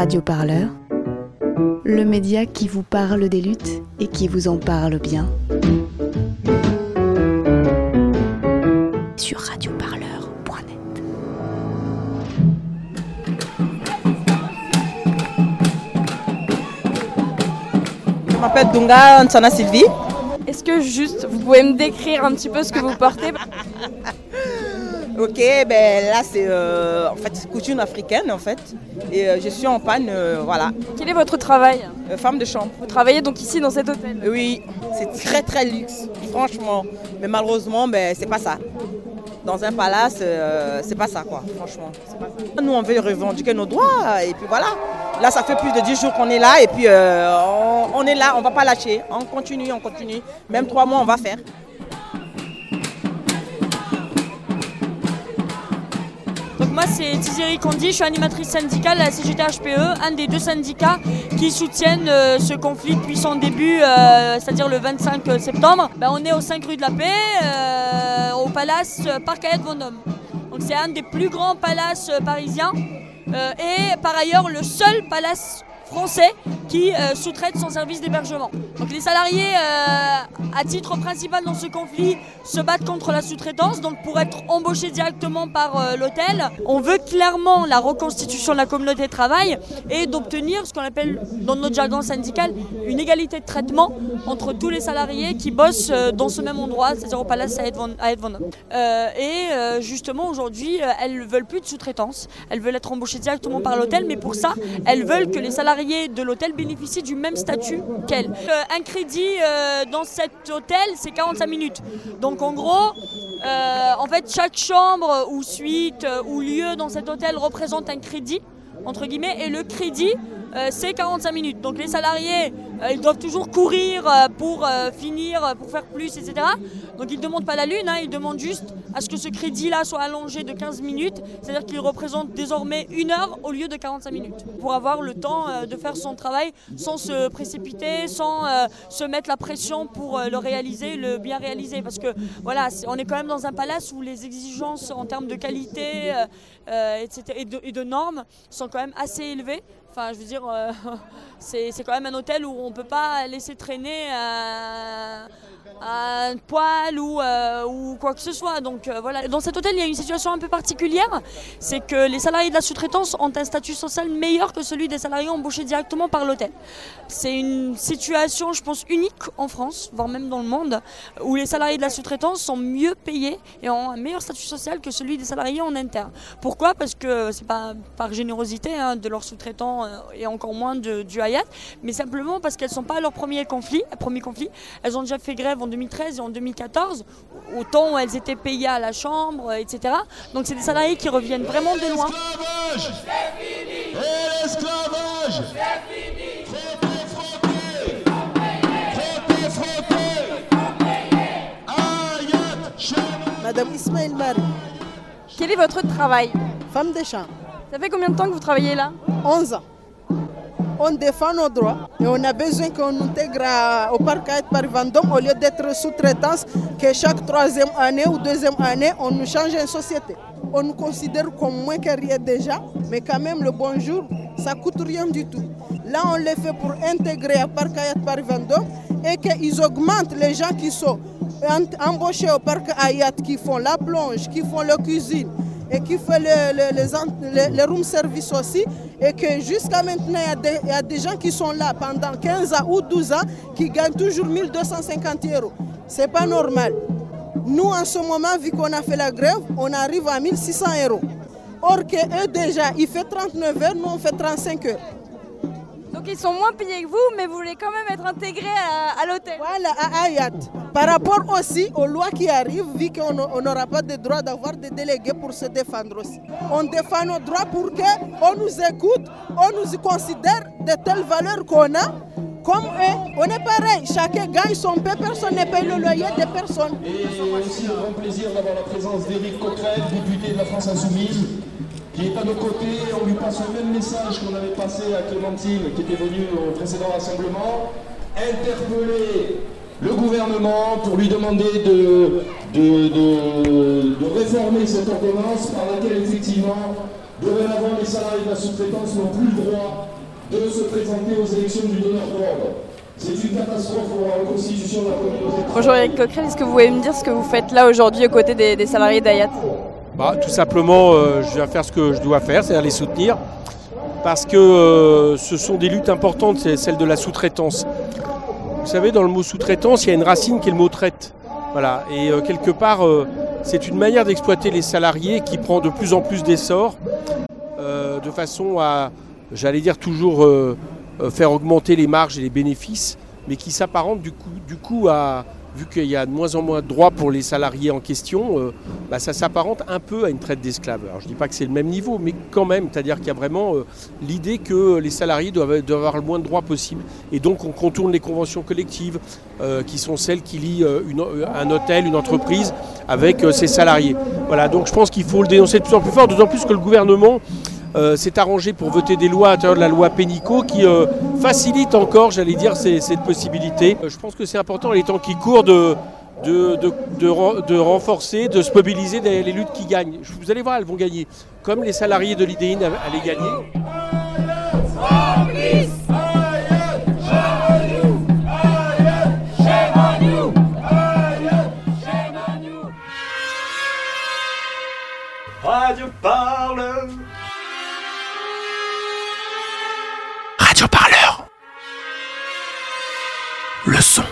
Radio Parleur, le média qui vous parle des luttes et qui vous en parle bien. Sur radioparleur.net. Je m'appelle Dunga Nsana Sylvie. Est-ce que juste vous pouvez me décrire un petit peu ce que vous portez? Ok, ben là c'est euh, en fait couture africaine en fait. Et euh, je suis en panne, euh, voilà, Quel est votre travail femme de chambre. Vous travaillez donc ici dans cet hôtel? Oui, c'est très très luxe, franchement. Mais malheureusement, ben c'est pas ça. Dans un palace, c'est pas ça quoi, franchement. c'est pas ça. Nous on veut revendiquer nos droits et puis voilà. Là ça fait plus de 10 jours qu'on est là et puis on, on est là, on va pas lâcher. On continue, on continue. Même trois mois on va faire. Moi c'est Tiziri Kondi, je suis animatrice syndicale à la CGT HPE, E, un des deux syndicats qui soutiennent euh, ce conflit depuis son début, euh, c'est-à-dire le 25 septembre. Ben, on est au 5 rue de la Paix, euh, au palace Parc Hyatt Vendôme. C'est un des plus grands palaces parisiens et par ailleurs le seul palace français qui euh, sous-traite son service d'hébergement. Donc les salariés, euh, à titre principal dans ce conflit, se battent contre la sous-traitance, donc pour être embauchés directement par euh, l'hôtel. On veut clairement la reconstitution de la communauté de travail et d'obtenir ce qu'on appelle dans notre jargon syndical une égalité de traitement entre tous les salariés qui bossent dans ce même endroit, c'est-à-dire au Palace à Edvon. Euh, et justement aujourd'hui, elles ne veulent plus de sous-traitance, elles veulent être embauchées directement par l'hôtel, mais pour ça, elles veulent que les salariés de l'hôtel bénéficient du même statut qu'elles. Euh, un crédit euh, dans cet hôtel, c'est 45 minutes. Donc en gros, euh, en fait, chaque chambre ou suite ou lieu dans cet hôtel représente un crédit entre guillemets, et le crédit, c'est 45 minutes. Donc les salariés, ils doivent toujours courir euh, pour euh, finir, euh, pour faire plus, etc. Donc ils ne demandent pas la lune, hein, ils demandent juste à ce que ce crédit-là soit allongé de 15 minutes, c'est-à-dire qu'il représente désormais une heure au lieu de 45 minutes, pour avoir le temps euh, de faire son travail sans se précipiter, sans euh, se mettre la pression pour euh, le réaliser, le bien réaliser. Parce que voilà, on est quand même dans un palace où les exigences en termes de qualité euh, euh, etc., et, de, et de normes sont quand même assez élevées. Enfin, je veux dire, euh, c'est quand même un hôtel où on ne peut pas laisser traîner euh, un poil ou, euh, ou quoi que ce soit. Donc voilà. Dans cet hôtel, il y a une situation un peu particulière. C'est que les salariés de la sous-traitance ont un statut social meilleur que celui des salariés embauchés directement par l'hôtel. C'est une situation, je pense, unique en France, voire même dans le monde, où les salariés de la sous-traitance sont mieux payés et ont un meilleur statut social que celui des salariés en interne. Pourquoi? Parce que c'est pas par générosité hein, de leurs sous-traitants euh, et encore moins de, du Hayat, mais simplement parce qu'elles ne sont pas à leur premier conflit, premier conflit. Elles ont déjà fait grève en 2013 et en 2014, au temps où elles étaient payées à la chambre, euh, etc. Donc c'est des salariés qui reviennent vraiment de loin. Madame Ismaël Marie, Quel est votre travail? Femme de chambre, Ça fait combien de temps que vous travaillez là? 11 ans. On défend nos droits et on a besoin qu'on intègre à- au parc Hayat par Vendôme au lieu d'être sous-traitance que chaque troisième année ou deuxième année, on nous change en société. On nous considère comme moins que rien déjà, mais quand même le bonjour, ça coûte rien du tout. Là, on les fait pour intégrer à parc Hayat par Vendôme et qu'ils augmentent les gens qui sont embauchés au parc Hayat, qui font la plonge, qui font la cuisine, et qui ent- les- les room service aussi. Et que jusqu'à maintenant, il y, a des, gens qui sont là pendant 15 ans ou 12 ans qui gagnent toujours 1250 euros. Ce n'est pas normal. Nous, en ce moment, vu qu'on a fait la grève, on arrive à 1600 euros. Or que eux déjà, ils font 39 heures, nous on fait 35 heures. Donc ils sont moins payés que vous, mais vous voulez quand même être intégrés à, à l'hôtel. Voilà, à Ayat. Par rapport aussi aux lois qui arrivent, vu qu'on on n'aura pas de droit d'avoir des délégués pour se défendre aussi. On défend nos droits pour qu'on nous écoute, on nous considère de telles valeurs qu'on a. Comme eux, on est pareil, chacun gagne son pain, personne ne paye le loyer de personne. Et aussi un grand plaisir d'avoir la présence d'Éric Coquerel, député de la France Insoumise, qui est à nos côtés. On lui passe le même message qu'on avait passé à Clémentine, qui était venue au précédent rassemblement. Interpeller le gouvernement pour lui demander de, de, de- de réformer cette ordonnance par laquelle effectivement Dorénavant, les salariés de la sous-traitance n'ont plus le droit de se présenter aux élections du donneur d'ordre. C'est une catastrophe pour la constitution de la communauté. Bonjour Eric Coquerel, est-ce que vous pouvez me dire ce que vous faites là aujourd'hui aux côtés des salariés d'Ayat? Bah, Tout simplement, euh, je viens faire ce que je dois faire, c'est-à-dire les soutenir. Parce que euh, ce sont des luttes importantes, c'est celle de la sous-traitance. Vous savez, dans le mot sous-traitance, il y a une racine qui est le mot traite. Voilà. Et euh, quelque part, c'est une manière d'exploiter les salariés qui prend de plus en plus d'essor, de façon à, j'allais dire, toujours faire augmenter les marges et les bénéfices, mais qui s'apparente du coup, du coup à, vu qu'il y a de moins en moins de droits pour les salariés en question, euh, bah, ça s'apparente un peu à une traite d'esclaves. Alors je ne dis pas que c'est le même niveau, mais quand même, c'est-à-dire qu'il y a vraiment euh, l'idée que les salariés doivent, avoir le moins de droits possible. Et donc on contourne les conventions collectives, euh, qui sont celles qui lient un hôtel, une entreprise, avec ses salariés. Voilà, donc je pense qu'il faut le dénoncer de plus en plus fort, d'autant plus que le gouvernement euh, s'est arrangé pour voter des lois à l'intérieur de la loi Pénico qui euh, facilite encore, j'allais dire, cette possibilité. Euh, je pense que c'est important, les temps qui courent, de, de, de, de ren- de renforcer, de se mobiliser derrière les luttes qui gagnent. Vous allez voir, elles vont gagner. Comme les salariés de l'IDEIN allaient gagner. Le son